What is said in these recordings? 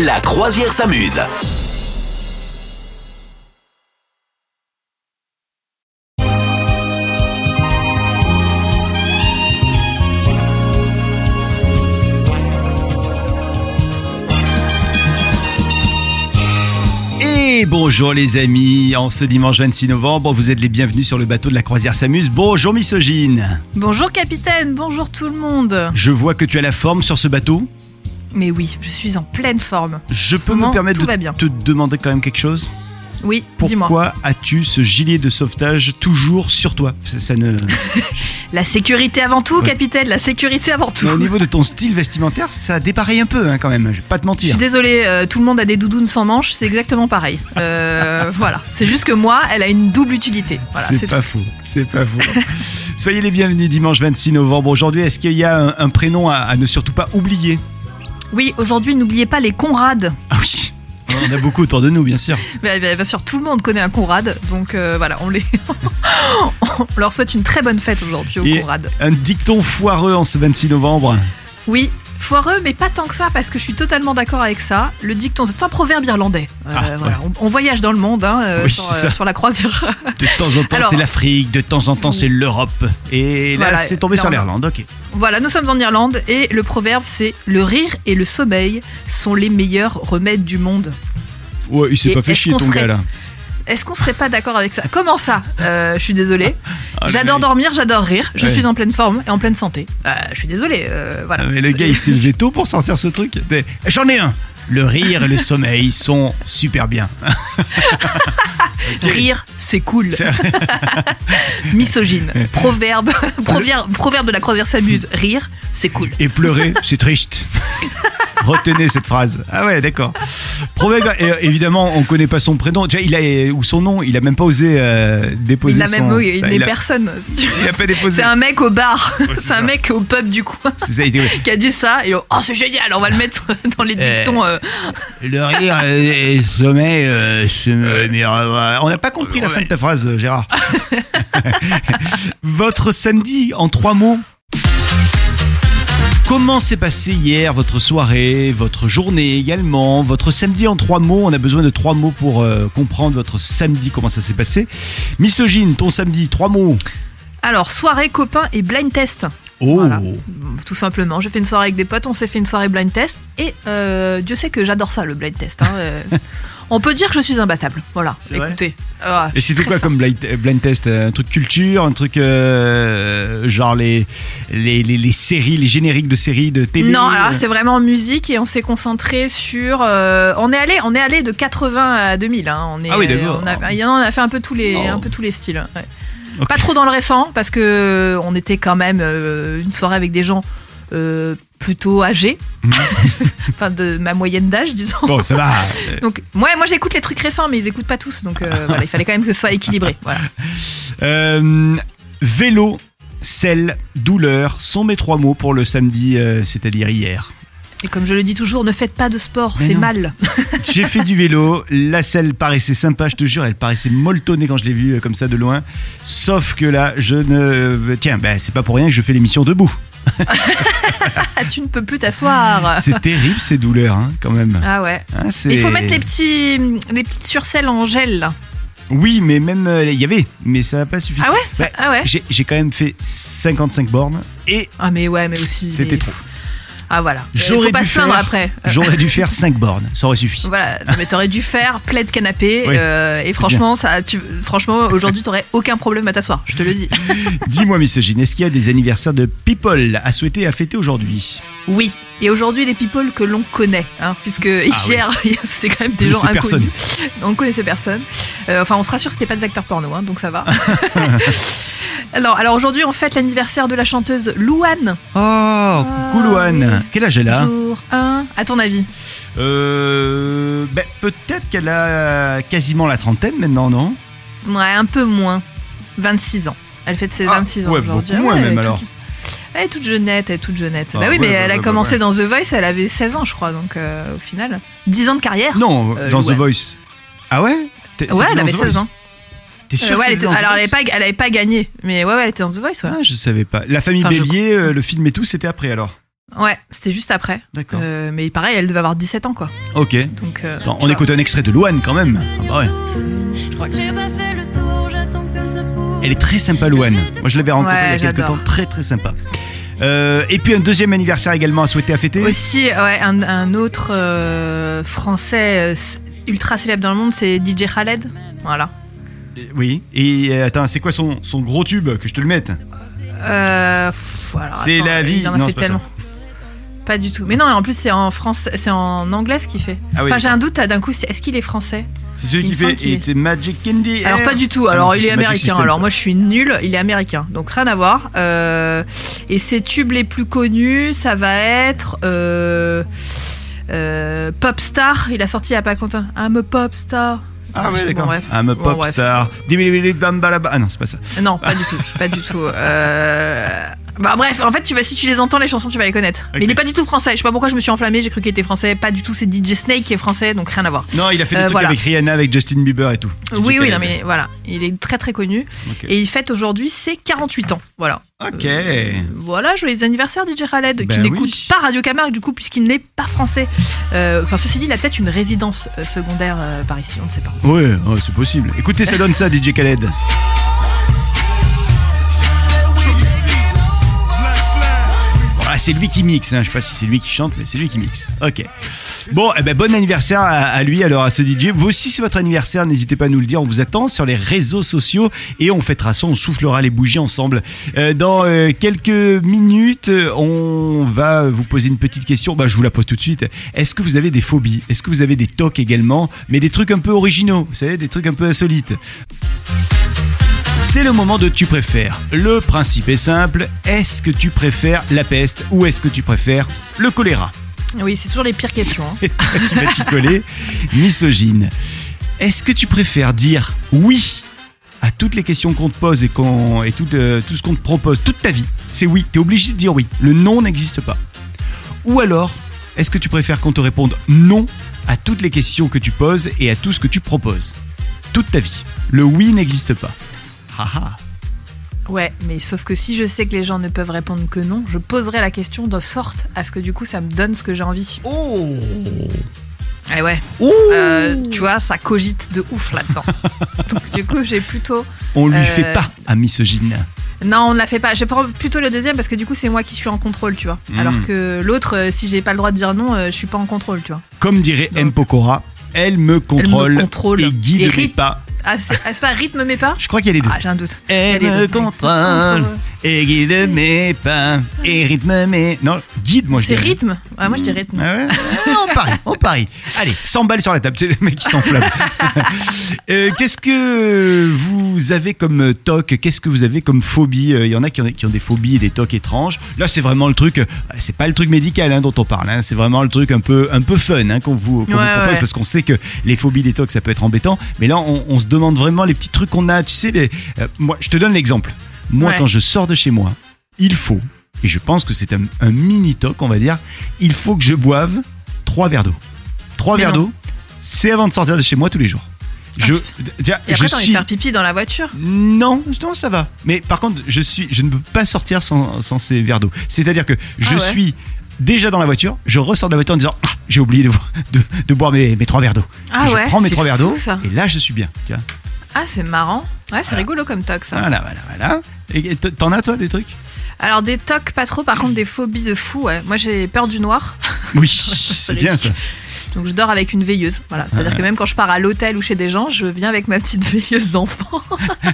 La croisière s'amuse. Et bonjour les amis, en ce dimanche 26 novembre, vous êtes les bienvenus sur le bateau de la croisière s'amuse. Bonjour misogyne. Bonjour capitaine, bonjour tout le monde. Je vois que tu as la forme sur ce bateau. Mais oui, je suis en pleine forme. Je En peux moment, me permettre tout de bien. te demander quand même quelque chose? Oui, dis-moi. Pourquoi as-tu ce gilet de sauvetage toujours sur toi? Ça, ça ne... La sécurité avant tout, Ouais. capitaine, la sécurité avant tout. Mais Au niveau de ton style vestimentaire, ça dépareille un peu hein, quand même, je vais pas te Je mentir. suis désolée, euh, tout le monde a des doudounes sans manches, c'est exactement pareil. Euh, voilà, c'est juste que moi, elle a une double utilité. Voilà, c'est pas faux, c'est pas faux. Soyez les bienvenus dimanche 26 novembre. Aujourd'hui, est-ce qu'il y a un, un prénom à, à ne surtout pas oublier? tout. Oui, aujourd'hui, n'oubliez pas les Conrad. Ah oui, on a beaucoup autour de nous, bien sûr. Mais, mais, bien sûr, tout le monde connaît un Conrad, donc euh, voilà, on les, on leur souhaite une très bonne fête aujourd'hui aux Et- Conrad. Un dicton foireux en ce 26 novembre. Oui, foireux, mais pas tant que ça, parce que je suis totalement d'accord avec ça. Le dicton, c'est un proverbe irlandais. Euh, Ah, voilà, on, on voyage dans le monde hein, euh, Oui, sur, euh, sur la croisière. De temps en temps, c'est l'Afrique, de temps en temps, c'est l'Europe. Et là, Voilà, c'est tombé sur l'Irlande. ok. voilà, nous sommes en Irlande et le proverbe, c'est le rire et le sommeil sont les meilleurs remèdes du monde. Ouais, il s'est pas fait chier ton serait- gars là. Est-ce qu'on serait pas d'accord avec ça? Comment ça? Euh, Je suis désolée. Ah, j'adore mec. dormir, j'adore rire. Je Ouais. suis en pleine forme et en pleine santé. Euh, je suis désolée. euh, voilà. Ah, mais le gars, il s'est levé tôt pour sortir ce truc. J'en ai un. Le rire et le sommeil sont super bien. Rire, c'est cool. C'est- Misogyne. Proverbe, proverbe, proverbe de la croisière s'amuse. Rire, c'est cool. Et pleurer, c'est triste. Retenez cette phrase. Ah ouais, d'accord. Proverbe, et, euh, évidemment, on connaît pas son prénom. Tu vois, il a, ou son nom, il a même pas osé euh, déposer Il a son... même, oui, il n'est il a- personne. si il a pas déposé. C'est un mec au bar. c'est c'est un mec au pub du coin C'est ça, il dit, ouais. qui a dit ça. Et oh, c'est génial, on va le mettre dans les dictons. euh. Le rire et le sommeil, euh, c'est le meilleur. euh, On n'a pas compris la fin de ta phrase, euh, Gérard. Votre samedi en trois mots. Comment s'est passé hier votre soirée, votre journée également, votre samedi en trois mots? On a besoin de trois mots pour euh, comprendre votre samedi, comment ça s'est passé. Misogyne, ton samedi, trois mots. Alors, soirée, copain et blind test. Oh, Voilà. Tout simplement. J'ai fait une soirée avec des potes, on s'est fait une soirée blind test. Et euh, Dieu sait que j'adore ça, le blind test. hein, euh. on peut dire que je suis imbattable. Voilà, écoutez. Ah, Et c'était quoi comme forte. blind, blind test Un truc culture, un truc euh, genre les, les, les, les séries, les génériques de séries de télé? Non, alors c'est vraiment musique et on s'est concentré sur. euh, on est allé, on est allé de 80 à 2000. Hein, on est, Ah oui, d'accord. on a, il y en a, on a fait un peu tous les, Oh. un peu tous les styles. ouais. Pas trop dans le récent parce que on était quand même euh, une soirée avec des gens euh, plutôt âgés, Mhm. enfin de ma moyenne d'âge, disons. Bon, ça va. Donc moi, moi j'écoute les trucs récents, mais ils écoutent pas tous, donc euh, voilà, il fallait quand même que ce soit équilibré. Voilà. Euh, vélo, sel, douleur sont mes trois mots pour le samedi, c'est-à-dire hier. Et comme je le dis toujours, ne faites pas de sport, c'est mal. J'ai fait du vélo, la selle paraissait sympa, je te jure, elle paraissait molletonnée quand je l'ai vue comme ça de loin. Sauf que là, je ne. Tiens, ben, c'est pas pour rien que je fais l'émission debout. Ah, tu ne peux plus t'asseoir. C'est terrible ces douleurs, hein, quand même. Ah ouais. Hein, c'est- Il faut mettre les petits, les petites surcelles en gel là. Oui, mais même euh, il y avait, mais ça n'a pas suffi. Ah ouais Bah, Ah ouais J'ai quand même fait 55 bornes et Ah mais ouais, mais aussi. c'était trop. Ah voilà. J'aurais pas dû se plaindre faire- après. J'aurais dû faire 5 bornes, ça aurait suffi. Voilà, mais t'aurais dû faire plaid canapé Oui, euh, et franchement, ça, tu, franchement, aujourd'hui, t'aurais aucun problème à t'asseoir. Je te le dis. Dis-moi, misogyne, est-ce qu'il y a des anniversaires de people à souhaiter à fêter aujourd'hui? Oui. Et aujourd'hui, les people que l'on connaît, hein, puisque hier, c'était quand même des gens inconnus. On connaissait personne. Euh, enfin, on se rassure, c'était pas des acteurs porno, hein, donc ça va. alors, alors aujourd'hui, on fête l'anniversaire de la chanteuse Louane. Oh, coucou Louane. Ah oui. Quel âge elle a Jour 1. À ton avis Euh. Ben, peut-être qu'elle a quasiment la trentaine maintenant, non? Ouais, un peu moins. 26 ans. Elle fête ses Ah, 26 ans ouais, aujourd'hui. beaucoup moins même, alors. Elle est toute jeunette, elle est toute jeunette. Ah, bah oui, ouais, mais bah, elle a bah, commencé ouais. dans The Voice, elle avait 16 ans, je crois, donc euh, au final. 10 ans de carrière Non, Euh, dans The. Voice. Ah ouais? T'es- Ouais, elle avait The 16 Voice ans. T'es sûr Euh, que ouais, elle était- dans The alors elle Voice? avait, pas, elle avait pas gagné, mais ouais, ouais, elle était dans The Voice, ouais. Ah, je savais pas. La famille Enfin, je Bélier, euh, le film et tout, c'était après alors? Ouais, c'était juste après. D'accord. Euh, mais pareil, elle devait avoir 17 ans, quoi. Ok. Donc, euh, Attends, on écoute un extrait de Louane quand même. Ah bah ouais. Je crois que j'ai pas fait le tour, Elle est très sympa, Louane. Moi, je l'avais rencontrée Ouais, il y a quelques temps. Très, très sympa. Euh, et puis un deuxième anniversaire également à souhaiter à fêter. Aussi, ouais, un, un autre euh, français euh, ultra célèbre dans le monde, c'est DJ Khaled. Voilà. Oui. Et attends, c'est quoi son, son gros tube que je te le mette? Euh, C'est la vie. Non, c'est tellement. Pas du tout. Mais non, en plus, c'est en France, c'est en anglais ce qu'il fait. Ah oui, enfin, j'ai un doute, d'un coup, est-ce qu'il est français? C'est celui qui fait It's a Magic Candy. Alors pas du tout. Ah Alors non, il est américain. System, Alors ça. moi je suis nul. Il est américain. Donc rien à voir. Euh, et ses tubes les plus connus, ça va être euh, euh, Popstar. Il a sorti il y a pas longtemps. I'm a Popstar. Ah ouais, Bon, d'accord. bref. I'm a Bon, pop bref. star. Ah non, c'est pas ça. Non, pas du tout. Pas du tout. Euh, Bah bref, en fait, tu vas si tu les entends les chansons, tu vas les connaître. Mais il est pas du tout français. Je sais pas pourquoi je me suis enflammée. J'ai cru qu'il était français. Pas du tout. C'est DJ Snake qui est français, donc rien à voir. Non, il a fait des Euh, trucs voilà. avec Rihanna, avec Justin Bieber et tout. Oui, oui, non mais voilà, il est très très connu et il fête aujourd'hui ses 48 ans. Voilà. Ok. Euh, Voilà, joyeux anniversaire DJ Khaled, Ben qui n'écoute oui. pas Radio Camargue du coup puisqu'il n'est pas français. Euh, Enfin, ceci dit, il a peut-être une résidence euh, secondaire par ici, on ne sait pas. Ouais, oh, c'est possible. Écoutez, ça donne ça, DJ Khaled. Voilà, c'est lui qui mixe, hein. je sais pas si c'est lui qui chante, mais c'est lui qui mixe. Ok. Bon, eh ben, bon anniversaire à, à lui, alors à ce DJ. Vous aussi, c'est votre anniversaire, n'hésitez pas à nous le dire. On vous attend sur les réseaux sociaux et on fêtera ça, on soufflera les bougies ensemble. Euh, dans euh, quelques minutes, euh, on va vous poser une petite question. Bah, je vous la pose tout de suite. Est-ce que vous avez des phobies? Est-ce que vous avez des tocs également? Mais des trucs un peu originaux, vous savez, des trucs un peu insolites. C'est le moment de tu préfères. Le principe est simple. Est-ce que tu préfères la peste ou est-ce que tu préfères le choléra? Oui, c'est toujours les pires questions. hein. Et toi qui vas t'y coller, misogyne. Est-ce que tu préfères dire oui à toutes les questions qu'on te pose et, qu'on, et tout, euh, tout ce qu'on te propose toute ta vie? C'est oui, tu es obligé de dire oui. Le non n'existe pas. Ou alors, est-ce que tu préfères qu'on te réponde non à toutes les questions que tu poses et à tout ce que tu proposes? Toute ta vie. Le oui n'existe pas. Haha. Ouais, mais sauf que si je sais que les gens ne peuvent répondre que non, je poserai la question de sorte à ce que du coup ça me donne ce que j'ai envie. Oh Et ouais, euh, tu vois, ça cogite de ouf là-dedans. Donc du coup, j'ai plutôt. On lui euh, fait pas à misogyne. Non, on ne la fait pas. Je prends plutôt le deuxième parce que du coup, c'est moi qui suis en contrôle, tu vois. Mm. Alors que l'autre, euh, si j'ai pas le droit de dire non, euh, je suis pas en contrôle, tu vois. Comme dirait Non. M. Pokora, elle me contrôle, contrôle. et guide mes pas. Ah, c'est ah, c'est pas rythme mais pas Je crois qu'il y a les deux. Ah, j'ai un doute. Elle Il y a les me deux. contrôle et guide mes pas et rythme mes. Non, guide, moi je C'est rythme Ah, moi je dis rythme. Ah ouais on parie, on parie. Allez, 100 balles sur la table, c'est le mec qui s'enflamme. Euh, Qu'est-ce que vous avez comme toc? Qu'est-ce que vous avez comme phobie? Euh, Il y en a qui ont, qui ont des phobies et des tocs étranges. Là, c'est vraiment le truc, euh, c'est pas le truc médical hein, dont on parle, hein, c'est vraiment le truc un peu, un peu fun hein, qu'on vous, qu'on vous propose ouais. parce qu'on sait que les phobies, les tocs, ça peut être embêtant. Mais là, on, on se demande vraiment les petits trucs qu'on a. Tu sais, les, euh, moi, je te donne l'exemple. Moi, Ouais. quand je sors de chez moi, il faut, et je pense que c'est un, un mini toc, on va dire, il faut que je boive trois verres d'eau. Trois Mais verres d'eau, c'est avant de sortir de chez moi tous les jours. Ah, Je, tiens, Et après, je suis. de faire pipi dans la voiture Non, non, ça va. Mais par contre, je suis, je ne peux pas sortir sans, sans ces verres d'eau. C'est-à-dire que je Ah ouais. suis déjà dans la voiture, je ressors de la voiture en disant Ah, j'ai oublié de, de, de boire mes, mes trois verres d'eau. Ah je ouais prends mes trois verres d'eau et là je suis bien. Tu vois. Ah, c'est marrant. Ouais, c'est rigolo comme toc ça. Voilà, voilà, voilà. Et t'en as toi des trucs? Alors, des tocs, pas trop. Par contre, des phobies de fou, ouais. Moi, j'ai peur du noir. Oui, c'est bien ça. Donc, je dors avec une veilleuse. Voilà. C'est-à-dire que même quand je pars à l'hôtel ou chez des gens, je viens avec ma petite veilleuse d'enfant.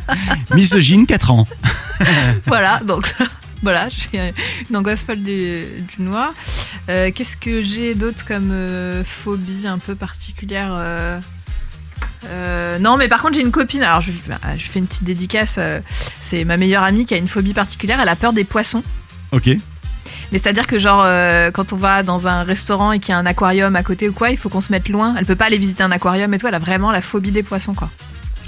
Misogyne, 4 ans. voilà. Donc, voilà. J'ai une angoisse folle du, du noir. Euh, Qu'est-ce que j'ai d'autre comme euh, phobie un peu particulière euh, euh, non, mais par contre, j'ai une copine. Alors, je, je lui fais une petite dédicace. euh, C'est ma meilleure amie qui a une phobie particulière. Elle a peur des poissons. Ok. Mais c'est-à-dire que genre euh, quand on va dans un restaurant et qu'il y a un aquarium à côté ou quoi, il faut qu'on se mette loin. Elle peut pas aller visiter un aquarium et tout. Elle a vraiment la phobie des poissons quoi.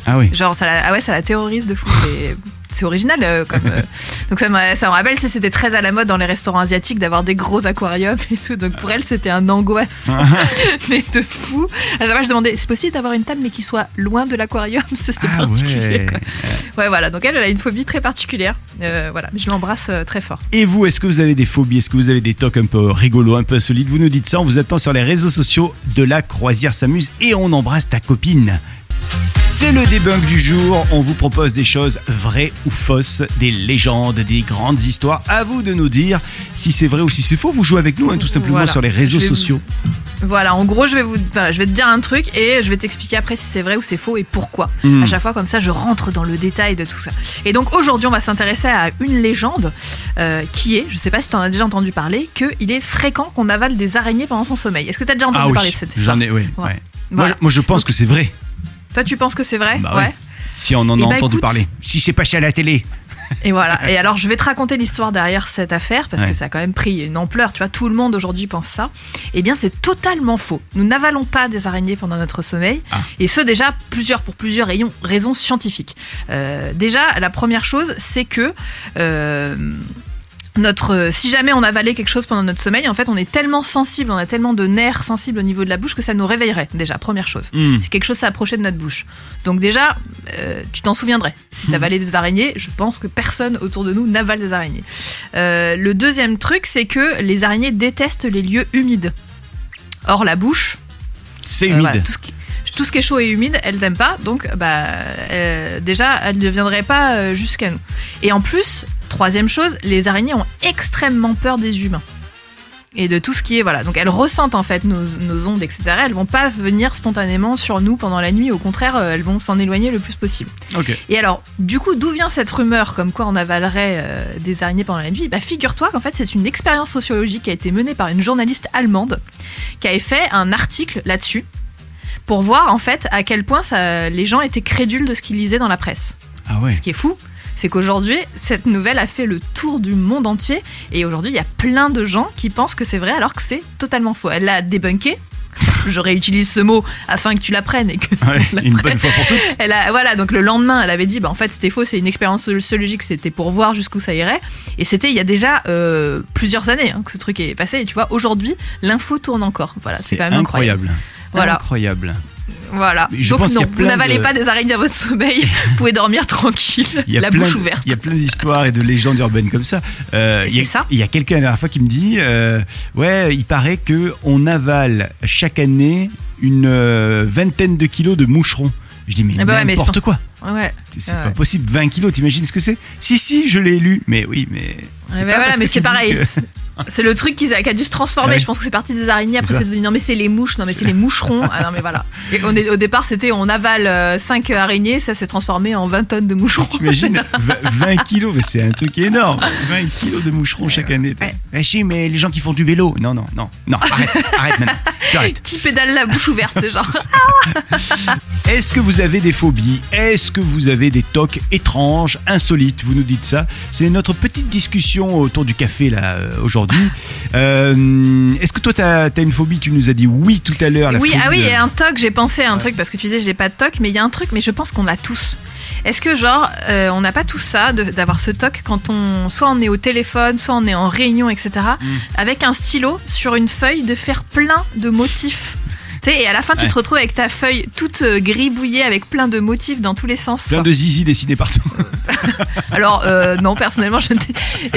Ah oui. Genre ça la, ah ouais ça la terrorise de fou. C'est c'est original euh, comme. euh, donc ça me, ça me rappelle, tu sais, c'était très à la mode dans les restaurants asiatiques d'avoir des gros aquariums et tout. Donc pour elle, c'était un angoisse, mais de fou. À chaque fois, je demandais, c'est possible d'avoir une table mais qui soit loin de l'aquarium? Ça, C'était Ah particulier. ouais. quoi. Ouais, voilà. Donc elle, elle a une phobie très particulière. Euh, voilà, mais je l'embrasse euh, très fort. Et vous, est-ce que vous avez des phobies? Est-ce que vous avez des tocs un peu rigolos, un peu insolites? Vous nous dites ça, on vous attend sur les réseaux sociaux de la Croisière s'amuse et on embrasse ta copine. C'est le debunk du jour, on vous propose des choses vraies ou fausses, des légendes, des grandes histoires. À vous de nous dire si c'est vrai ou si c'est faux. Vous jouez avec nous hein, tout simplement Voilà. sur les réseaux vous- sociaux. Voilà, en gros, je vais vous, voilà, je vais te dire un truc et je vais t'expliquer après si c'est vrai ou c'est faux et pourquoi. Hmm. À chaque fois, comme ça, je rentre dans le détail de tout ça. Et donc aujourd'hui, on va s'intéresser à une légende euh, qui est, je sais pas si tu en as déjà entendu parler, qu'il est fréquent qu'on avale des araignées pendant son sommeil. Est-ce que tu as déjà entendu Ah oui, parler de cette histoire j'en ai, oui. Ouais. Moi, je pense que c'est vrai. Toi, tu penses que c'est vrai Bah. Ouais. Si on en a Eh bah, entendu écoute. parler. Si c'est passé à la télé. Et voilà. Et alors, je vais te raconter l'histoire derrière cette affaire parce Ouais. que ça a quand même pris une ampleur. Tu vois, tout le monde aujourd'hui pense ça. Eh bien, c'est totalement faux. Nous n'avalons pas des araignées pendant notre sommeil. Ah. Et ce, déjà, plusieurs, pour plusieurs raisons scientifiques. Euh, déjà, la première chose, c'est que. euh, notre, si jamais on avalait quelque chose pendant notre sommeil, en fait, on est tellement sensible, on a tellement de nerfs sensibles au niveau de la bouche que ça nous réveillerait, déjà, première chose. Hmm. Si quelque chose s'approchait de notre bouche. Donc déjà, euh, tu t'en souviendrais. Si Hmm. t'avalais des araignées, je pense que personne autour de nous n'avale des araignées. Euh, le deuxième truc, c'est que les araignées détestent les lieux humides. Or, la bouche, C'est euh, humide. voilà, tout, ce qui, tout ce qui est chaud et humide, elles n'aiment pas. Donc, bah, euh, déjà, elles ne viendraient pas euh, jusqu'à nous. Et en plus, troisième chose, les araignées ont extrêmement peur des humains. Et de tout ce qui est voilà, donc elles ressentent en fait nos, nos ondes, etc. Elles vont pas venir spontanément sur nous pendant la nuit. Au contraire, euh, elles vont s'en éloigner le plus possible. Ok. Et alors, du coup, d'où vient cette rumeur comme quoi on avalerait euh, des araignées pendant la nuit? Bah, figure-toi qu'en fait, c'est une expérience sociologique qui a été menée par une journaliste allemande qui avait fait un article là-dessus pour voir en fait à quel point ça, les gens étaient crédules de ce qu'ils lisaient dans la presse. Ah ouais. Ce qui est fou, c'est qu'aujourd'hui, cette nouvelle a fait le tour du monde entier et aujourd'hui, il y a plein de gens qui pensent que c'est vrai alors que c'est totalement faux. Elle l'a débunké. Je réutilise ce mot afin que tu l'apprennes et que Ouais, monde une bonne fois pour toutes. Elle a, voilà, donc le lendemain, elle avait dit, bah, en fait, c'était faux, c'est une expérience sociologique, c'était pour voir jusqu'où ça irait. Et c'était il y a déjà euh, plusieurs années hein, que ce truc est passé. Et tu vois, aujourd'hui, l'info tourne encore. Voilà, c'est C'est quand même incroyable. incroyable. Voilà. Incroyable. Voilà. Mais je donc non, vous n'avalez de- pas des araignées à votre sommeil. vous pouvez dormir tranquille, Il y a la bouche de- ouverte. Il y a plein d'histoires et de légendes urbaines comme ça. Euh, c'est ça. Il y a quelqu'un la dernière fois qui me dit, euh, ouais, il paraît que on avale chaque année une euh, vingtaine de kilos de moucherons. Je dis mais Ah bah mais n'importe quoi. Ouais. C'est Ouais. pas possible. 20 kilos, t'imagines ce que c'est? Si si, je l'ai lu. Mais oui, mais. bah voilà, parce mais c'est pareil. que- C'est le truc qui a, qui a dû se transformer. Ouais. Je pense que c'est parti des araignées. Après, C'est devenu non, mais c'est les mouches. Non, mais c'est les moucherons. Ah non, mais voilà. Et on est, au départ, c'était on avale 5 araignées. Ça s'est transformé en 20 tonnes de moucherons. T'imagines 20 20 kilos, mais c'est un truc énorme. 20 kilos de moucherons chaque année. Eh si, mais les gens qui font du vélo. Non, non, non, non. Arrête, arrête maintenant. Tu arrêtes. qui pédale la bouche ouverte, c'est genre. Est-ce que vous avez des phobies? Est-ce que vous avez des tocs étranges, insolites? Vous nous dites ça. C'est notre petite discussion autour du café là euh, Euh, Est-ce que toi t'as as une phobie? Tu nous as dit oui tout à l'heure. Oui, phobie ah oui, de- et un toc, j'ai pensé à un Ouais. truc parce que tu disais j'ai pas de toc, mais il y a un truc, mais je pense qu'on l'a tous. Est-ce que genre euh, on n'a pas tous ça d'avoir ce toc quand on soit on est au téléphone, soit on est en réunion, etc. Mm. Avec un stylo sur une feuille de faire plein de motifs? Tu sais, et à la fin, tu Ouais. te retrouves avec ta feuille toute euh, gribouillée avec plein de motifs dans tous les sens. Plein quoi. de zizi dessinés partout. Alors, euh, non, personnellement, je ne.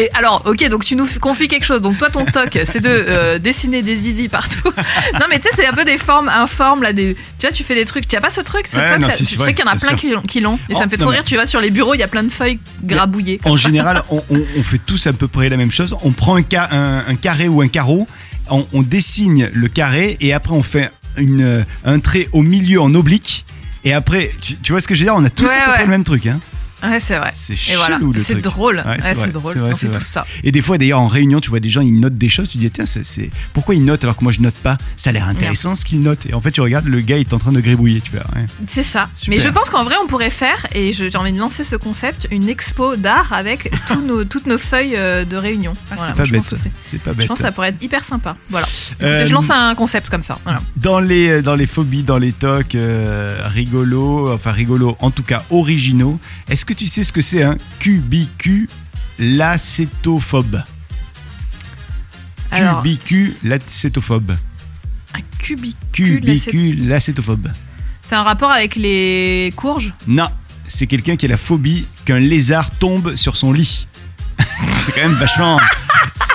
Et alors, ok, donc tu nous confies quelque chose. Donc, toi, ton toc, c'est de euh, dessiner des zizi partout. non, mais tu sais, c'est un peu des formes informes, là. Des... Tu vois, tu fais des trucs. Tu as pas ce truc, ce Ouais, toc non, là? c'est sais qu'il y en a plein sûr. qui l'ont- qui l'ont. Et Oh, ça me fait non, trop mais- rire. Tu vas sur les bureaux, il y a plein de feuilles grabouillées. En général, on, on- on fait tous à peu près la même chose. On prend un, ca- un- un carré ou un carreau, on, on dessine le carré et après on fait une, euh, un trait au milieu en oblique. Et après, tu, tu vois ce que je veux dire? On a tous Ouais, à peu ouais. près le même truc. Hein Ouais, c'est vrai. c'est chelou voilà, le c'est drôle. Ouais, c'est drôle. vrai, on fait tous ça. Et des fois, d'ailleurs, en réunion, tu vois des gens, ils notent des choses. Tu dis, tiens, c'est, pourquoi ils notent alors que moi je note pas? Ça a l'air intéressant ce qu'ils notent. Et en fait, tu regardes, le gars il est en train de gribouiller. Tu vois. C'est ça. Super. Mais je pense qu'en vrai, on pourrait faire, et j'ai envie de lancer ce concept, une expo d'art avec tous nos, toutes nos feuilles euh, de réunion. Ah, Voilà, c'est pas bête. c'est- Je pense que ça pourrait être hyper sympa. Voilà. Écoutez, Euh, je lance un concept comme ça. Voilà. Dans les, dans les phobies, dans les tocs euh, rigolos, enfin rigolos, en tout cas originaux, est-ce que que tu sais ce que c'est un cubiculacétophobe Alors, Cubiculacétophobe. un. Cubiculacétophobe. C'est un rapport avec les courges? Non, c'est quelqu'un qui a la phobie qu'un lézard tombe sur son lit. c'est quand même vachement.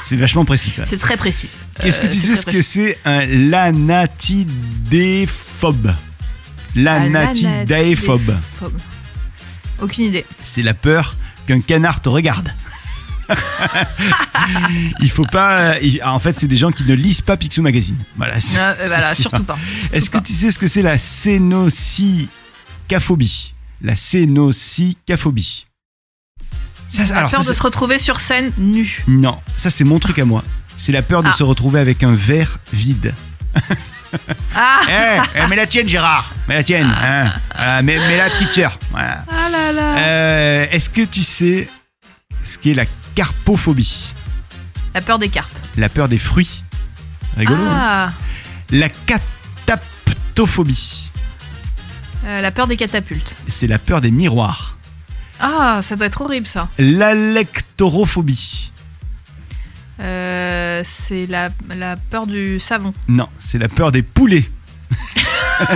C'est vachement précis. quoi. C'est très précis. Est-ce que Euh, tu sais ce que c'est un lanatidéphobe Lanatidéphobe. Aucune idée. C'est la peur qu'un canard te regarde. il faut pas. il- En fait, c'est des gens qui ne lisent pas Picsou Magazine. Voilà. c'est- Euh, voilà, surtout pas. Est-ce que tu sais ce que c'est la cénocycaphobie La cénocycaphobie. Ça, La alors, peur ça, de se retrouver sur scène nu. Non, ça c'est mon truc à moi. C'est la peur de Ah. se retrouver avec un verre vide. Ah Eh, eh, mets la tienne, Gérard. Mets la tienne. hein. Voilà, mets, mets la petite sœur. Voilà. Ah là là Euh, Est-ce que tu sais ce qu'est la carpophobie? La peur des carpes. La peur des fruits. Rigolo. hein Ah La cataptophobie. euh, La peur des catapultes. C'est la peur des miroirs. Ah, ça doit être horrible ça. L'alectorophobie. Euh, c'est la, la peur du savon. Non, c'est la peur des poulets.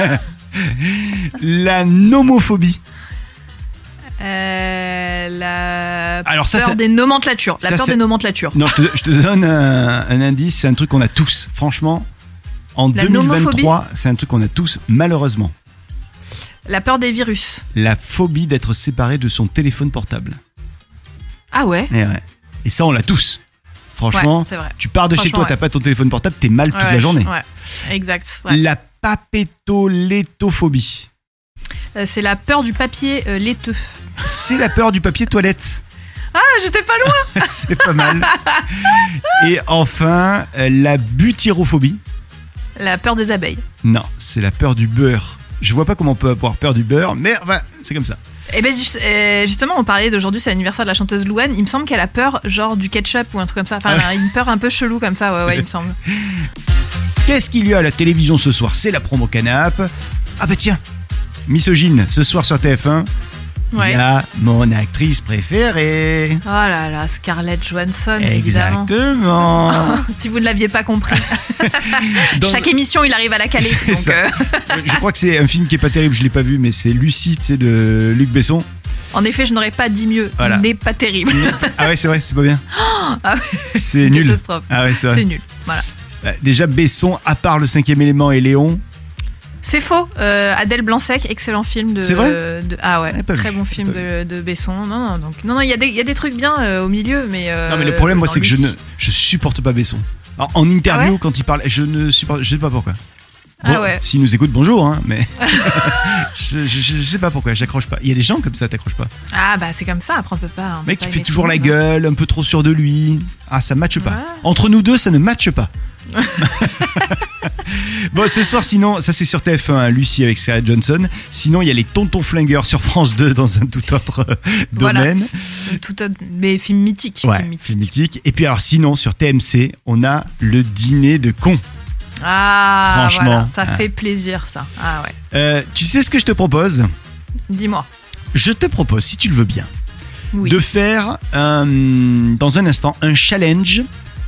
la nomophobie. Euh, la Alors ça, peur ça- des nomenclatures. La ça, peur des nomenclatures. Non, je te, je te donne un, un indice, c'est un truc qu'on a tous. Franchement, en La 2023, c'est un truc qu'on a tous, malheureusement. La peur des virus. La phobie d'être séparé de son téléphone portable. Ah ouais? Et, ouais. Et ça, on l'a tous. Franchement, Ouais, c'est vrai. tu pars de chez toi, ouais. t'as pas ton téléphone portable, t'es mal toute la journée. Ouais, exact. La papétolétophobie. Euh, c'est la peur du papier euh, laiteux. C'est la peur du papier toilette. Ah, j'étais pas loin c'est pas mal. Et enfin, euh, la butyrophobie. La peur des abeilles. Non, c'est la peur du beurre. Je vois pas comment on peut avoir peur du beurre, mais enfin, c'est comme ça. Et ben ju- euh, justement, on parlait d'aujourd'hui, c'est l'anniversaire de la chanteuse Louane. Il me semble qu'elle a peur, genre du ketchup ou un truc comme ça. Enfin, une peur un peu chelou comme ça, ouais, ouais, il me semble. Qu'est-ce qu'il y a à la télévision ce soir? C'est la promo canap. Ah bah tiens, misogyne, ce soir sur TF1, il Ouais. y a mon actrice préférée. Oh là là, Scarlett Johansson. Exactement. si vous ne l'aviez pas compris. Dans- Chaque émission, il arrive à la caler. C'est donc, euh, Je crois que c'est un film qui est pas terrible, je l'ai pas vu, mais c'est Lucie, sais, de Luc Besson. en effet, je n'aurais pas dit mieux. Voilà. Il n'est pas terrible. Ah ouais, c'est vrai, c'est pas bien. Ah C'est nul. Catastrophe. Ah ouais, c'est. C'est nul. Voilà. Bah, Déjà, Besson, à part le cinquième élément et Léon, C'est faux. Euh, Adèle Blanc-Sec, excellent film de. C'est vrai de- Ah ouais, très vu, bon film de, de Besson. Non, non, donc non, non, il y a des, il y a des trucs bien euh, au milieu, mais. euh, Non mais le problème moi c'est que je ne je supporte pas Besson. Alors en interview Ah ouais quand il parle, je ne supporte je sais pas pourquoi. Ah ouais. S'il nous écoute bonjour hein, mais je, je, je sais pas pourquoi, j'accroche pas. Il y a des gens comme ça t'accroches pas. Ah bah c'est comme ça. Après on peut pas. on peut Mec pas qui fait toujours la hein. gueule, un peu trop sûr de lui. Ah ça matche pas. Ouais. Entre nous deux ça ne matche pas. bon ce soir sinon ça c'est sur TF1 hein, Lucie avec Scarlett Johnson. Sinon il y a les Tontons Flingueurs sur France 2 dans un tout autre euh, Voilà. domaine. Tout autre- mais film mythique. Ouais, film mythique. film mythique. Et puis alors sinon sur TMC on a le dîner de cons. Ah Franchement, voilà, ça ah. fait plaisir ça. Ah ouais. Euh, tu sais ce que je te propose? Dis-moi. Je te propose, si tu le veux bien, Oui. de faire euh, dans un instant un challenge.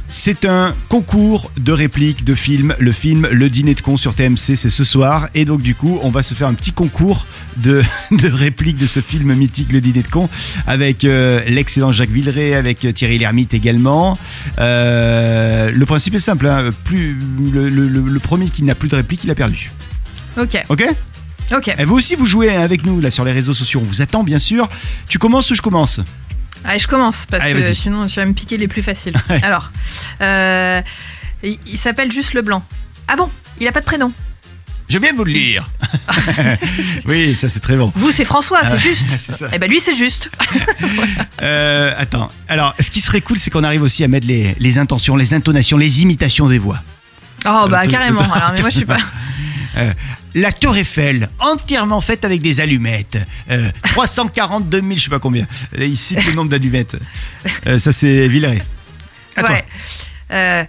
C'est un concours de répliques de films. Le film Le Dîner de Con sur TMC, c'est ce soir. Et donc, du coup, on va se faire un petit concours de, de répliques de ce film mythique, Le Dîner de Con, avec euh, l'excellent Jacques Villeray, avec euh, Thierry Lhermitte également. Euh, le principe est simple hein, plus, le, le- le- le premier qui n'a plus de répliques, il a perdu. Ok. Ok? Ok. et vous aussi, vous jouez avec nous là sur les réseaux sociaux. On vous attend, bien sûr. Tu commences ou je commence? Allez, je commence parce Allez, que sinon tu vas me piquer les plus faciles. Alors, euh, il, il s'appelle juste Leblanc. Ah bon? Il a pas de prénom. Je viens vous le lire. oui, ça c'est très bon. Vous, c'est François, Ah c'est ouais, juste. c'est. Eh ben lui, c'est juste. Euh, attends. Alors, ce qui serait cool, c'est qu'on arrive aussi à mettre les, les intentions, les intonations, les imitations des voix. Oh bah carrément. Alors, mais moi je suis pas. Euh, la Tour Eiffel, entièrement faite avec des allumettes. Euh, 342 000, je sais pas combien. Il cite le nombre d'allumettes. Euh, ça, c'est Villeray. Ouais. Euh,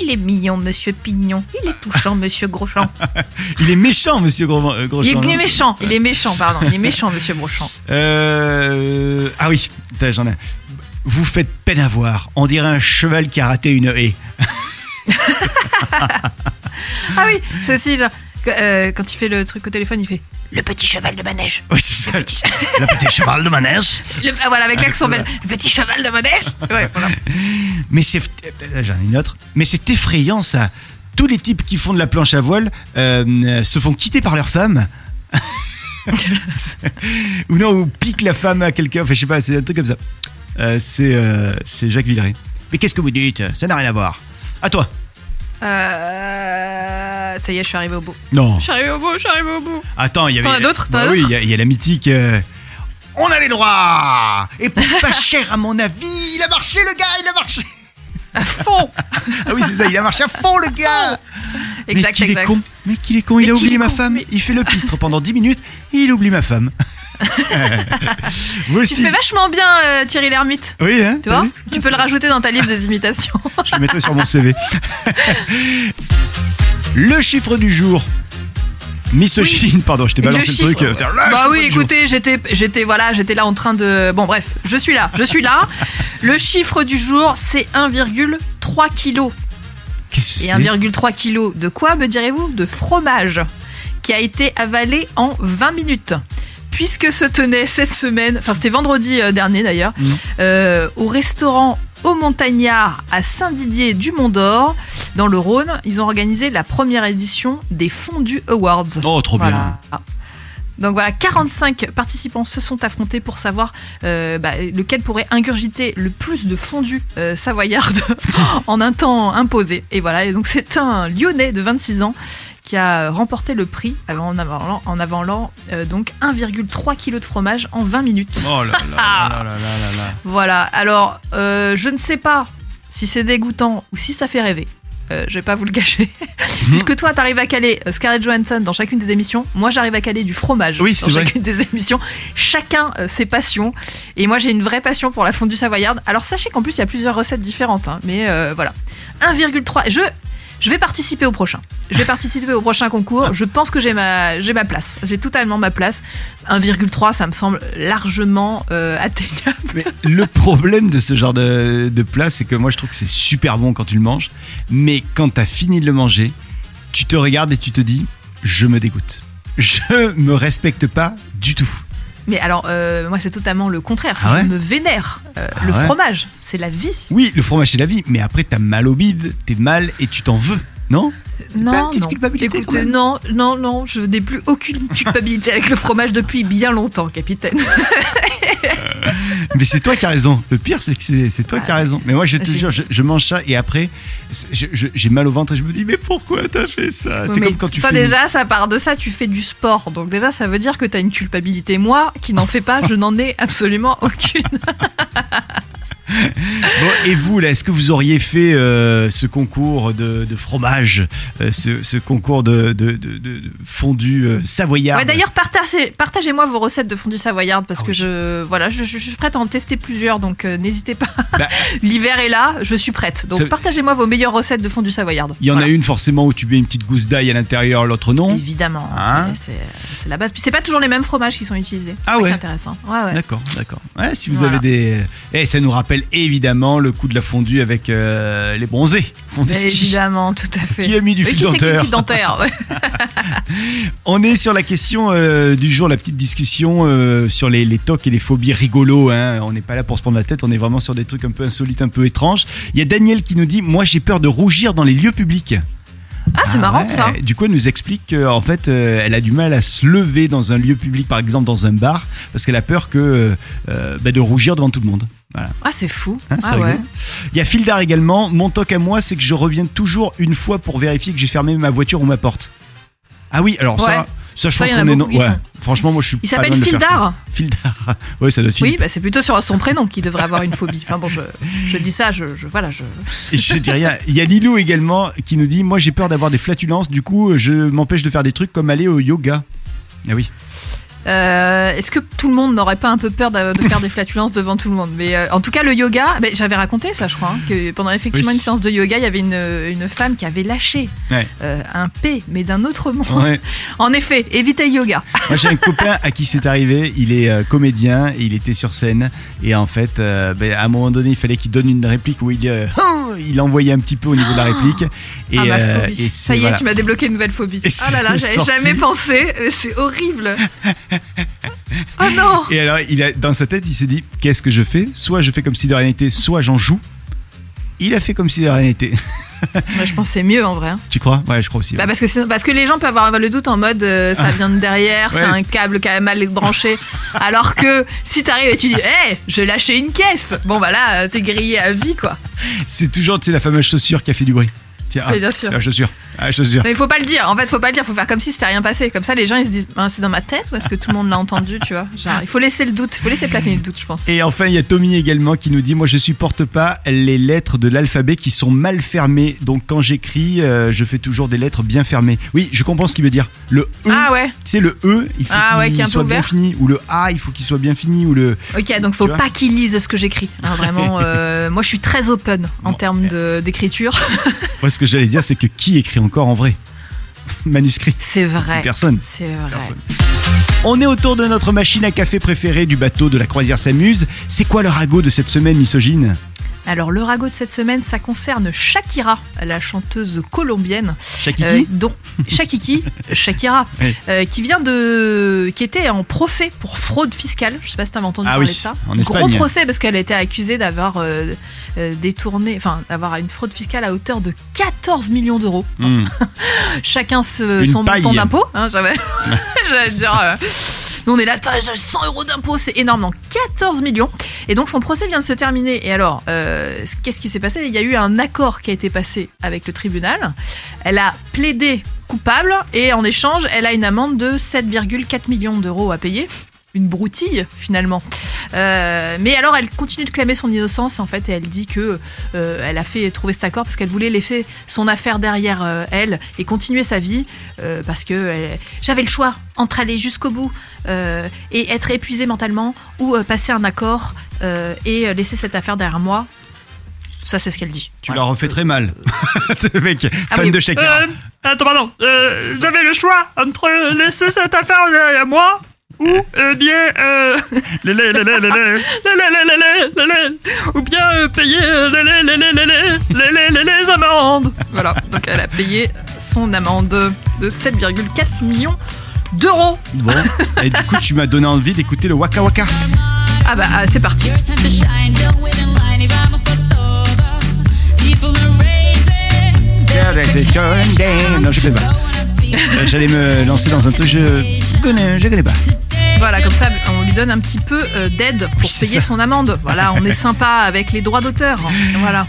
Il est mignon, monsieur Pignon. Il est touchant, monsieur Groschamp. Il est méchant, monsieur Gros, Il Groschamp, est méchant, il est méchant, pardon. Il est méchant, monsieur Groschamp. Euh, Ah oui, j'en ai. Vous faites peine à voir. On dirait un cheval qui a raté une haie. Ah oui, c'est aussi genre. euh, quand il fait le truc au téléphone, il fait Le petit cheval de manège. Oui, c'est ça. Le petit, Le petit cheval de manège. le- ah, voilà, avec l'accent belge. Le petit cheval de manège. Ouais, voilà. Mais c'est. euh, J'en ai une autre. Mais c'est effrayant, ça. Tous les types qui font de la planche à voile euh, se font quitter par leur femme. ou non, ou piquent la femme à quelqu'un. Enfin, je sais pas, c'est un truc comme ça. C'est euh, c'est Jacques Villeray. Mais qu'est-ce que vous dites? Ça n'a rien à voir. À toi. Euh, ça y est, je suis arrivé au bout. Non. Je suis arrivé au bout, je suis arrivé au bout. Attends, il y avait. T'en as d'autres Bah oui, il y, a- il y a la mythique. euh, On a les droits Et pas cher à mon avis Il a marché le gars, il a marché À fond. Ah oui, c'est ça, il a marché à fond le gars Mais Exact, qu'il est con Mais qu'il est con, il Mais a oublié ma femme. mais- Il fait le pitre pendant 10 minutes et il oublie ma femme. Tu aussi. fais vachement bien, euh, Thierry Lhermitte. Oui, hein Tu vois Tu peux le rajouter dans ta liste des imitations. Je le mettrai sur mon CV. le chiffre du jour. Misogyne, pardon, je t'ai balancé le, chiffre, truc. ouais. Bah oui, écoutez, j'étais, j'étais, voilà, j'étais là en train de. Bon, bref, je suis là, je suis là. Le chiffre du jour, c'est 1,3 kg. Qu'est-ce que Et c'est? 1,3 kg de quoi, me direz-vous? De fromage, qui a été avalé en 20 minutes. Puisque se tenait cette semaine, enfin c'était vendredi euh, dernier d'ailleurs, Mhm. euh, au restaurant Au Montagnard à Saint-Didier du Mont d'Or, dans le Rhône, ils ont organisé la première édition des Fondus Awards. Oh, trop bien. Voilà. Donc voilà, 45 participants se sont affrontés pour savoir euh, bah, lequel pourrait ingurgiter le plus de fondue euh, savoyarde en un temps imposé. Et voilà, et donc c'est un Lyonnais de 26 ans qui a remporté le prix en avalant euh, donc 1,3 kg de fromage en 20 minutes. Oh là là là là là là là. Voilà, alors euh, je ne sais pas si c'est dégoûtant ou si ça fait rêver. Euh, je vais pas vous le cacher. Mhm. Puisque toi, t'arrives à caler euh, Scarlett Johansson dans chacune des émissions, moi j'arrive à caler du fromage Oui, dans vrai. chacune des émissions. Chacun euh, ses passions. Et moi j'ai une vraie passion pour la fondue savoyarde. Alors sachez qu'en plus il y a plusieurs recettes différentes. hein, mais euh, voilà. 1,3. Je, je vais participer au prochain. Je vais participer au prochain concours. Je pense que j'ai ma, place. J'ai totalement ma place. 1,3, ça me semble largement euh, atteignable. Mais le problème de ce genre de, de plat, c'est que moi je trouve que c'est super bon quand tu le manges, mais quand t'as fini de le manger, tu te regardes et tu te dis, je me dégoûte. Je me respecte pas du tout. Mais alors, euh, moi, c'est totalement le contraire. Ah ouais je me vénère. Euh, Ah le ouais fromage, c'est la vie. Oui, le fromage c'est la vie, mais après t'as mal au bide, t'es mal et tu t'en veux, non? Une Non, non. même non, non, non, je n'ai plus aucune culpabilité avec le fromage depuis bien longtemps, capitaine. Mais c'est toi qui as raison. Le pire, c'est que c'est toi qui as raison. Mais moi, je te J'ai- jure, je, je mange ça et après, j'ai mal au ventre et je me dis, mais pourquoi t'as fait ça? C'est comme quand tu toi, fais. une- déjà, ça part de ça, tu fais du sport. Donc, déjà, ça veut dire que tu as une culpabilité. Moi, qui n'en fais pas, je n'en ai absolument aucune. Bon, et vous, là, est-ce que vous auriez fait euh, ce concours de, de fromage, euh, ce, ce concours de, de, de, de- de fondu euh, savoyard Ouais, d'ailleurs, partagez, partagez-moi vos recettes de fondue savoyarde parce Ah que oui. je, voilà, je, suis prête à en tester plusieurs. Donc, n'hésitez pas. Bah. L'hiver est là, je suis prête. Donc, Ça- partagez-moi vos meilleures recettes de fondue savoyarde. Il y en Voilà. a une forcément où tu mets une petite gousse d'ail à l'intérieur, l'autre non? Évidemment, Hein c'est- c'est c'est la base. Puis c'est pas toujours les mêmes fromages qui sont utilisés. Ah C'est ouais? intéressant. Ouais, ouais. D'accord, d'accord. Ouais, si vous Voilà. avez des. Et ça nous rappelle évidemment le coup de la fondue avec euh, les bronzés. Fondue évidemment, tout à fait. Qui a mis du fil dentaire. On est sur la question euh, du jour, la petite discussion euh, sur les, les tocs et les phobies rigolos. Hein. On n'est pas là pour se prendre la tête, on est vraiment sur des trucs un peu insolites, un peu étranges. Il y a Daniel qui nous dit Moi j'ai peur de rougir dans les lieux publics. Ah, c'est marrant ouais. ça. Du coup, elle nous explique qu'en fait, euh, elle a du mal à se lever dans un lieu public, par exemple dans un bar, parce qu'elle a peur que euh, bah, de rougir devant tout le monde. Voilà. Ah, c'est fou. Hein, ah ouais. Il y a Fildar également. Mon toc à moi, c'est que je reviens toujours une fois pour vérifier que j'ai fermé ma voiture ou ma porte. Ah oui, alors Ouais. ça, ça je Ça, pense qu'on est. qui ouais. Franchement, moi je suis. Il s'appelle Fildar. Fildar. Ouais, ça doit être Oui, bah, c'est plutôt sur son prénom qu'il devrait avoir une phobie. Enfin bon, je, je dis ça, je, je- voilà, je. Et je dis rien. Il y a Lilou également qui nous dit Moi j'ai peur d'avoir des flatulences, du coup je m'empêche de faire des trucs comme aller au yoga. Ah oui. Euh, Est-ce que tout le monde n'aurait pas un peu peur de, de faire des flatulences devant tout le monde Mais euh, en tout cas, le yoga, j'avais raconté ça, je crois, hein, que pendant effectivement Oui. une séance de yoga, il y avait une, une femme qui avait lâché Ouais. euh, un P, mais d'un autre monde. Ouais. En effet, évitez le yoga. Moi j'ai un copain à qui c'est arrivé, il est comédien, et il était sur scène et en fait ben, à un moment donné il fallait qu'il donne une réplique où il, il envoyait un petit peu au niveau de la réplique et, ah, ma phobie. et ça y est, voilà. tu m'as débloqué une nouvelle phobie. Et Ah là là, j'avais jamais pensé. C'est horrible. Oh non Et alors il a, dans sa tête il s'est dit qu'est-ce que je fais? Soit je fais comme si de rien n'était, soit j'en joue. Il a fait comme si de rien n'était. Je pense c'est mieux en vrai. hein. tu crois? Ouais je crois aussi. Bah parce, que sinon- parce que les gens peuvent avoir le doute en mode euh, ça vient de derrière, c'est un câble qui a mal branché. Alors que si t'arrives et tu dis, hé, je lâché une caisse, bon bah là, euh, t'es grillé à vie quoi. C'est toujours tu sais, la fameuse chaussure qui a fait du bruit. Tiens, ah, bien sûr. Ah. Mais il faut pas le dire, en fait, faut pas le dire, faut faire comme si c'était rien passé. Comme ça, les gens ils se disent, Ah, c'est dans ma tête ou est-ce que tout le monde l'a entendu, tu vois? Genre, il faut laisser le doute, il faut laisser planer le doute, je pense. Et enfin, il y a Tommy également qui nous dit Moi, je supporte pas les lettres de l'alphabet qui sont mal fermées. Donc, quand j'écris, euh, je fais toujours des lettres bien fermées. Oui, je comprends ce qu'il veut dire. Le E, Ah ouais, tu sais, le E, il faut Ah qu'il soit bien fini. Ou le A, il faut qu'il soit bien fini. Ou le. ok, donc faut pas qu'ils lisent ce que j'écris. hein, vraiment, euh, moi je suis très open en Bon, termes de- d'écriture. Moi, ce que j'allais dire, c'est que qui écrit encore en vrai Manuscrit. C'est vrai. Personne. C'est vrai. Personne. On est autour de notre machine à café préférée du bateau de la croisière s'amuse. C'est quoi le ragot de cette semaine misogyne? Alors le ragot de cette semaine, ça concerne Shakira, la chanteuse colombienne, Shakiki euh, dont Shakiki, Shakira, Oui. euh, qui vient de, qui était en procès pour fraude fiscale. Je sais pas si t'avais entendu Ah parler oui, de ça. en Gros Espagne. procès parce qu'elle a été accusée d'avoir euh, détourné, enfin d'avoir une fraude fiscale à hauteur de 14 millions d'euros. Hmm. Chacun se- son montant d'impôt. Hein, j'avais, j'allais dire, nous on est là, t'as 100 euros d'impôt, c'est énorme, non, 14 millions. Et donc son procès vient de se terminer. Et alors, euh, qu'est-ce qui s'est passé? Il y a eu un accord qui a été passé avec le tribunal. Elle a plaidé coupable et en échange, elle a une amende de 7,4 millions d'euros à payer. Une broutille finalement. Euh, mais alors elle continue de clamer son innocence en fait et elle dit que euh, elle a fait trouver cet accord parce qu'elle voulait laisser son affaire derrière euh, elle et continuer sa vie euh, parce que j'avais le choix entre aller jusqu'au bout euh, et être épuisée mentalement ou euh, passer un accord euh, et laisser cette affaire derrière moi. Ça c'est ce qu'elle dit. Tu Voilà. la refais très mal. Mec, Ah fan oui. de Shakira. Euh, attends, pardon. Euh, J'avais le choix entre laisser cette affaire derrière moi ou eh bien euh, ou bien euh, payer euh, les amendes. Voilà, donc elle a payé son amende de 7,4 millions d'euros. Bon, et du coup tu m'as donné envie d'écouter le Waka Waka. Ah bah ah, c'est parti. Non, je pas. Euh, j'allais me lancer dans un truc, je connais, je connais pas. Voilà, comme ça, on lui donne un petit peu euh, d'aide pour payer son amende. Voilà, on est sympa avec les droits d'auteur. Voilà.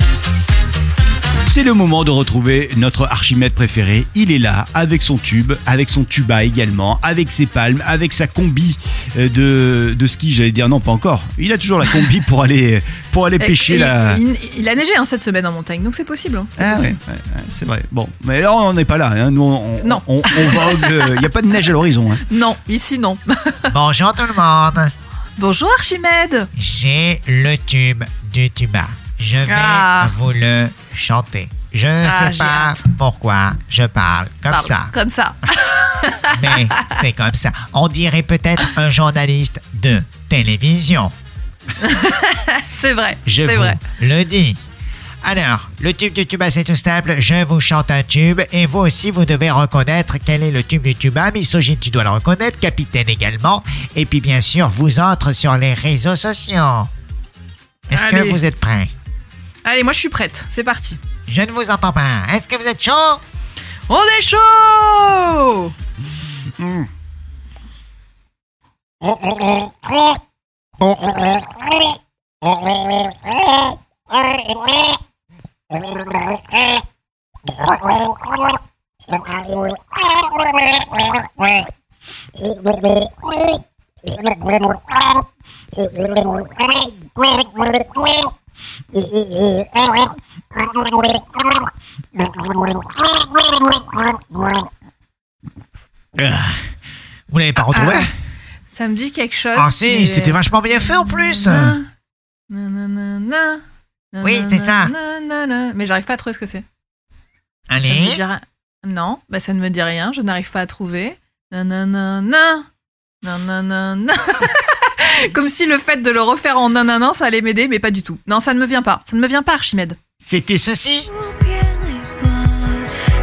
C'est le moment de retrouver notre Archimède préféré. Il est là, avec son tube, avec son tuba également, avec ses palmes, avec sa combi euh, de, de ski, j'allais dire non, pas encore. Il a toujours la combi pour aller, pour aller pêcher Et- la... il, il a neigé hein, cette semaine en montagne, donc c'est possible. hein. C'est Ah ouais, possible. ouais, ouais, c'est vrai. Bon, mais là on n'est pas là. hein. Nous, on, Non. on, on vogue. Il n'y a pas de neige à l'horizon. hein. Non, ici non. Bonjour tout le monde, Bonjour Archimède. j'ai le tube du tuba. Je vais Ah. vous le chanter. Je ne Ah, sais pas hâte. pourquoi je parle comme ça, Comme ça. mais c'est comme ça. On dirait peut-être un journaliste de télévision. C'est vrai. Je C'est vous vrai. le dis. Alors, le tube du tuba, c'est tout simple. Je vous chante un tube et vous aussi, vous devez reconnaître quel est le tube du tuba. Misogyne, tu dois le reconnaître. Capitaine également. Et puis, bien sûr, vous entre sur les réseaux sociaux. Est-ce que vous êtes prêts? Allez, moi je suis prête. C'est parti. Je ne vous entends pas. Est-ce que vous êtes chaud? On est chaud Ah, Vous l'avez pas retrouvé? Ah. Ça me dit quelque chose. Ah si, mais- c'était vachement bien fait en plus. Oui, c'est ça. Mais j'arrive pas à trouver ce que c'est. Allez. Non, bah ça ne me dit rien, je n'arrive pas à trouver. Nanana. Nanana. Comme si le fait de le refaire en nanana, ça allait m'aider, mais pas du tout. Non, ça ne me vient pas. Ça ne me vient pas, Archimède. C'était ceci.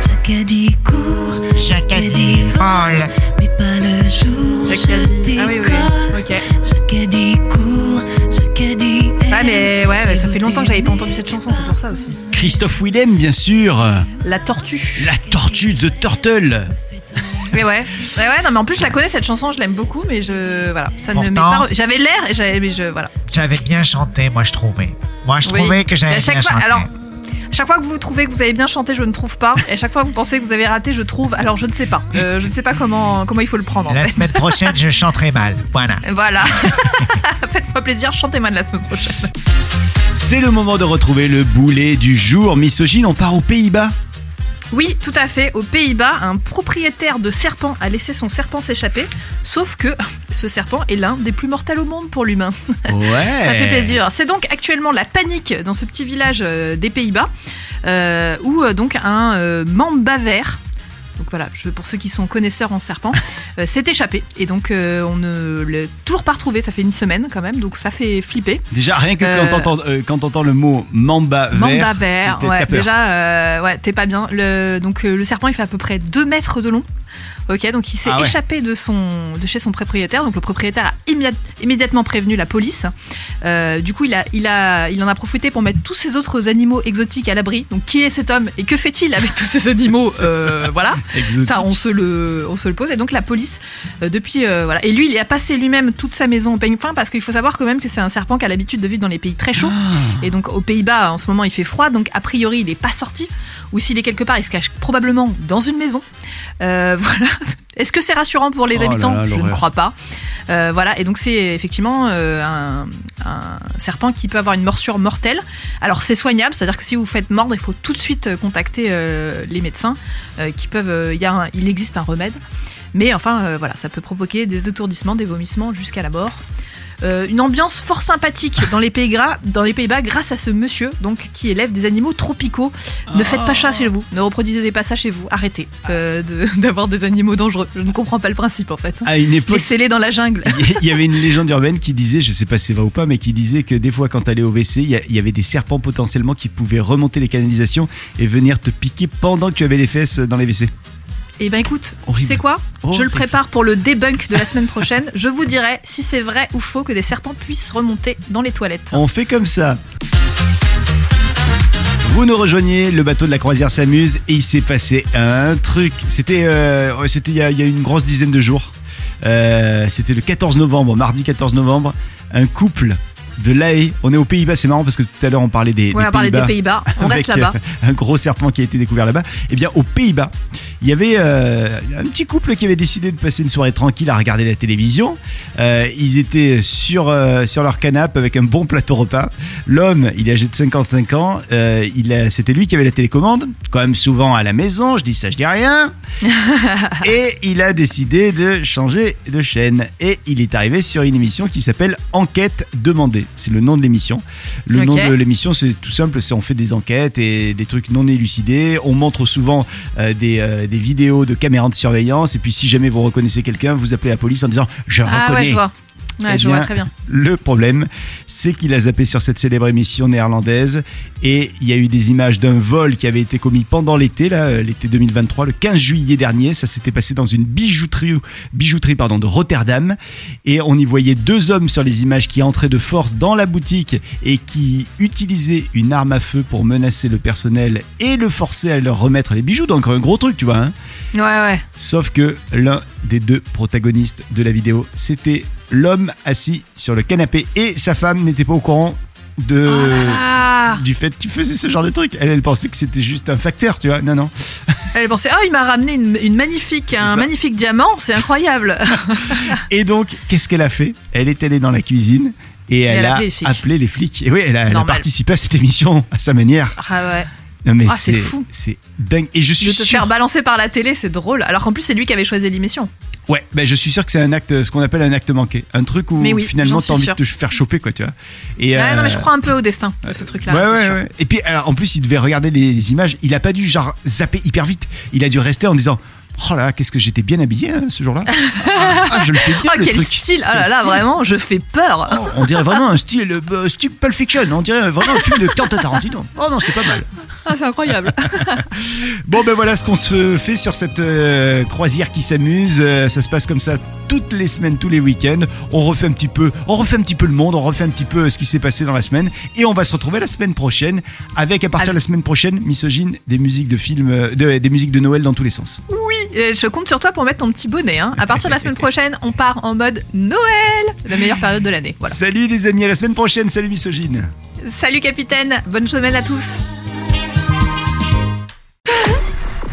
Jacadi court, Jacadi mais pas le jour. Jacadi. Ah oui, oui. Ok. Jacadi court, Jacadi. Ouais, mais ouais, ouais, ça fait longtemps que j'avais pas entendu cette chanson, c'est pour ça aussi. Christophe Willem, bien sûr. La tortue. La tortue, The Turtle. Mais ouais. Ouais, ouais, non, mais en plus, je la connais cette chanson, je l'aime beaucoup, mais je. Voilà. Ça ne m'est pas. J'avais l'air et j'avais. Mais je. Voilà. J'avais bien chanté, moi je trouvais. Moi je Oui. trouvais que j'avais à chaque bien fois, chanté. alors, chaque fois que vous trouvez que vous avez bien chanté, je ne trouve pas. Et chaque fois que vous pensez que vous avez raté, je trouve. Alors, je ne sais pas. Euh, je ne sais pas comment, comment il faut le prendre, en La fait. semaine prochaine, je chanterai mal. Voilà. Voilà. Faites-moi plaisir, chantez-moi de la semaine prochaine. C'est le moment de retrouver le boulet du jour. Misogyne, on part aux Pays-Bas. Oui, tout à fait. Aux Pays-Bas, un propriétaire de serpent a laissé son serpent s'échapper. Sauf que ce serpent est l'un des plus mortels au monde pour l'humain. Ouais. Ça fait plaisir. C'est donc actuellement la panique dans ce petit village euh, des Pays-Bas, euh, où euh, donc un euh, mamba vert. Donc voilà, je, pour ceux qui sont connaisseurs en serpent, euh, s'est échappé et donc euh, on ne l'a toujours pas retrouvé. Ça fait une semaine quand même, donc ça fait flipper. Déjà, rien que Euh, quand t'entends euh, quand t'entends le mot mamba vert. Mamba vert, ouais, déjà, euh, ouais, t'es pas bien. Le, donc euh, le serpent, il fait à peu près 2 mètres de long. Ok, donc il s'est Ah ouais. échappé de, son, de chez son propriétaire. Donc le propriétaire a immédiat- immédiatement prévenu la police. Euh, du coup, il, a, il, a, il en a profité pour mettre tous ces autres animaux exotiques à l'abri. Donc qui est cet homme et que fait-il avec tous ces animaux Euh, Voilà. Exotique. Ça, on se le, on se le pose. Et donc la police, euh, depuis, voilà. Et lui, il a passé lui-même toute sa maison au peigne fin parce qu'il faut savoir quand même que c'est un serpent qui a l'habitude de vivre dans les pays très chauds. Ah. Et donc aux Pays-Bas, en ce moment, il fait froid. Donc a priori, il n'est pas sorti. Ou s'il est quelque part, il se cache probablement dans une maison. Euh, voilà. Est-ce que c'est rassurant pour les Oh habitants là, Je ne crois pas. Euh, voilà. Et donc c'est effectivement euh, un, un serpent qui peut avoir une morsure mortelle. Alors c'est soignable, c'est-à-dire que si vous faites mordre, il faut tout de suite contacter euh, les médecins qui peuvent. Il y a un- il existe un remède. Mais enfin, voilà, ça peut provoquer des étourdissements, des vomissements jusqu'à la mort. Euh, une ambiance fort sympathique dans les Pays-Bas, dans les Pays-Bas, grâce à ce monsieur donc qui élève des animaux tropicaux. Ne faites pas ça chez vous, ne reproduisez pas ça chez vous. Arrêtez euh, de- d'avoir des animaux dangereux. Je ne comprends pas le principe en fait. À une époque, Laissez-les dans la jungle. il y avait une légende urbaine qui disait, je sais pas si c'est vrai ou pas, mais qui disait que des fois quand t'allais au WC, il y y avait des serpents potentiellement qui pouvaient remonter les canalisations et venir te piquer pendant que tu avais les fesses dans les WC. Et ben écoute, Horrible. tu sais quoi? Je le prépare pour le debunk de la semaine prochaine. Je vous dirai si c'est vrai ou faux que des serpents puissent remonter dans les toilettes. On fait comme ça. Vous nous rejoignez, le bateau de la croisière s'amuse et il s'est passé un truc. C'était euh, c'était il y, a- il y a une grosse dizaine de jours. Euh, c'était le 14 novembre, mardi 14 novembre. Un couple de La Haye. On est aux Pays-Bas, c'est marrant parce que tout à l'heure on parlait des, Ouais, des on Pays-Bas. On avec, reste là-bas. euh, un gros serpent qui a été découvert là-bas. Eh bien, aux Pays-Bas, il y avait euh, un petit couple qui avait décidé de passer une soirée tranquille à regarder la télévision. Euh, ils étaient sur, euh, sur leur canapé avec un bon plateau repas. L'homme, il est âgé de 55 ans. Il C'était lui qui avait la télécommande, quand même souvent à la maison. Je dis ça, je dis rien. et il a décidé de changer de chaîne. Et il est arrivé sur une émission qui s'appelle Enquête demandée. C'est le nom de l'émission. Le nom de l'émission, c'est tout simple. C'est on fait des enquêtes et des trucs non élucidés. On montre souvent des, des vidéos de caméras de surveillance. Et puis, si jamais vous reconnaissez quelqu'un, vous appelez la police en disant Je Ah reconnais. ouais, je vois. Ouais, Eh je vois bien, très bien. Le problème, c'est qu'il a zappé sur cette célèbre émission néerlandaise et il y a eu des images d'un vol qui avait été commis pendant l'été, là, euh, l'été 2023, le 15 juillet dernier. Ça s'était passé dans une bijouterie, bijouterie pardon, de Rotterdam et on y voyait deux hommes sur les images qui entraient de force dans la boutique et qui utilisaient une arme à feu pour menacer le personnel et le forcer à leur remettre les bijoux. Donc un gros truc, tu vois. Hein Ouais, ouais. Sauf que l'un des deux protagonistes de la vidéo, c'était l'homme assis sur le canapé et sa femme n'était pas au courant de Oh là là. du fait qu'il faisait ce genre de truc. Elle, elle pensait que c'était juste un facteur, tu vois. Non, non. Elle pensait, oh, il m'a ramené une, une magnifique, un ça. magnifique diamant, c'est incroyable. Et donc, qu'est-ce qu'elle a fait? Elle est allée dans la cuisine et elle, elle a appelé les flics. appelé les flics. Et oui, elle a, elle a Normal. participé à cette émission à sa manière. Ah ouais. Non, mais Ah, c'est fou. C'est dingue. Et je De suis te sûr. faire balancer par la télé, c'est drôle. Alors qu'en plus, c'est lui qui avait choisi l'émission. Ouais, ben je suis sûr que c'est un acte, ce qu'on appelle un acte manqué, un truc où oui, finalement t'as envie de te faire choper quoi, tu vois. Et Ouais, non, euh, mais je crois un peu au destin de ce truc-là. Ouais, ouais, ouais. Et puis, alors, en plus, il devait regarder les, les images. Il a pas dû, genre, zapper hyper vite. Il a dû rester en disant Oh là qu'est-ce que j'étais bien habillé hein, ce jour-là. ah, ah, je le fais bien, Oh, le quel truc. style Ah là là, vraiment, je fais peur Oh, on dirait vraiment un style, euh, style Pulp Fiction. On dirait vraiment un film de Quentin Tarantino. Oh non, c'est pas mal. Ah, c'est incroyable Bon, ben voilà ce qu'on se fait sur cette euh, croisière qui s'amuse. Euh, ça se passe comme ça toutes les semaines, tous les week-ends. On refait un petit peu, on refait un petit peu le monde, on refait un petit peu ce qui s'est passé dans la semaine. Et on va se retrouver la semaine prochaine avec, à partir de la semaine prochaine, misogyne, des musiques de films, euh, de- des musiques de Noël dans tous les sens. Oui, euh, je compte sur toi pour mettre ton petit bonnet. Hein. À partir de la semaine prochaine, on part en mode Noël La meilleure période de l'année. Voilà. Salut les amis, à la semaine prochaine. Salut misogyne. Salut capitaine, bonne semaine à tous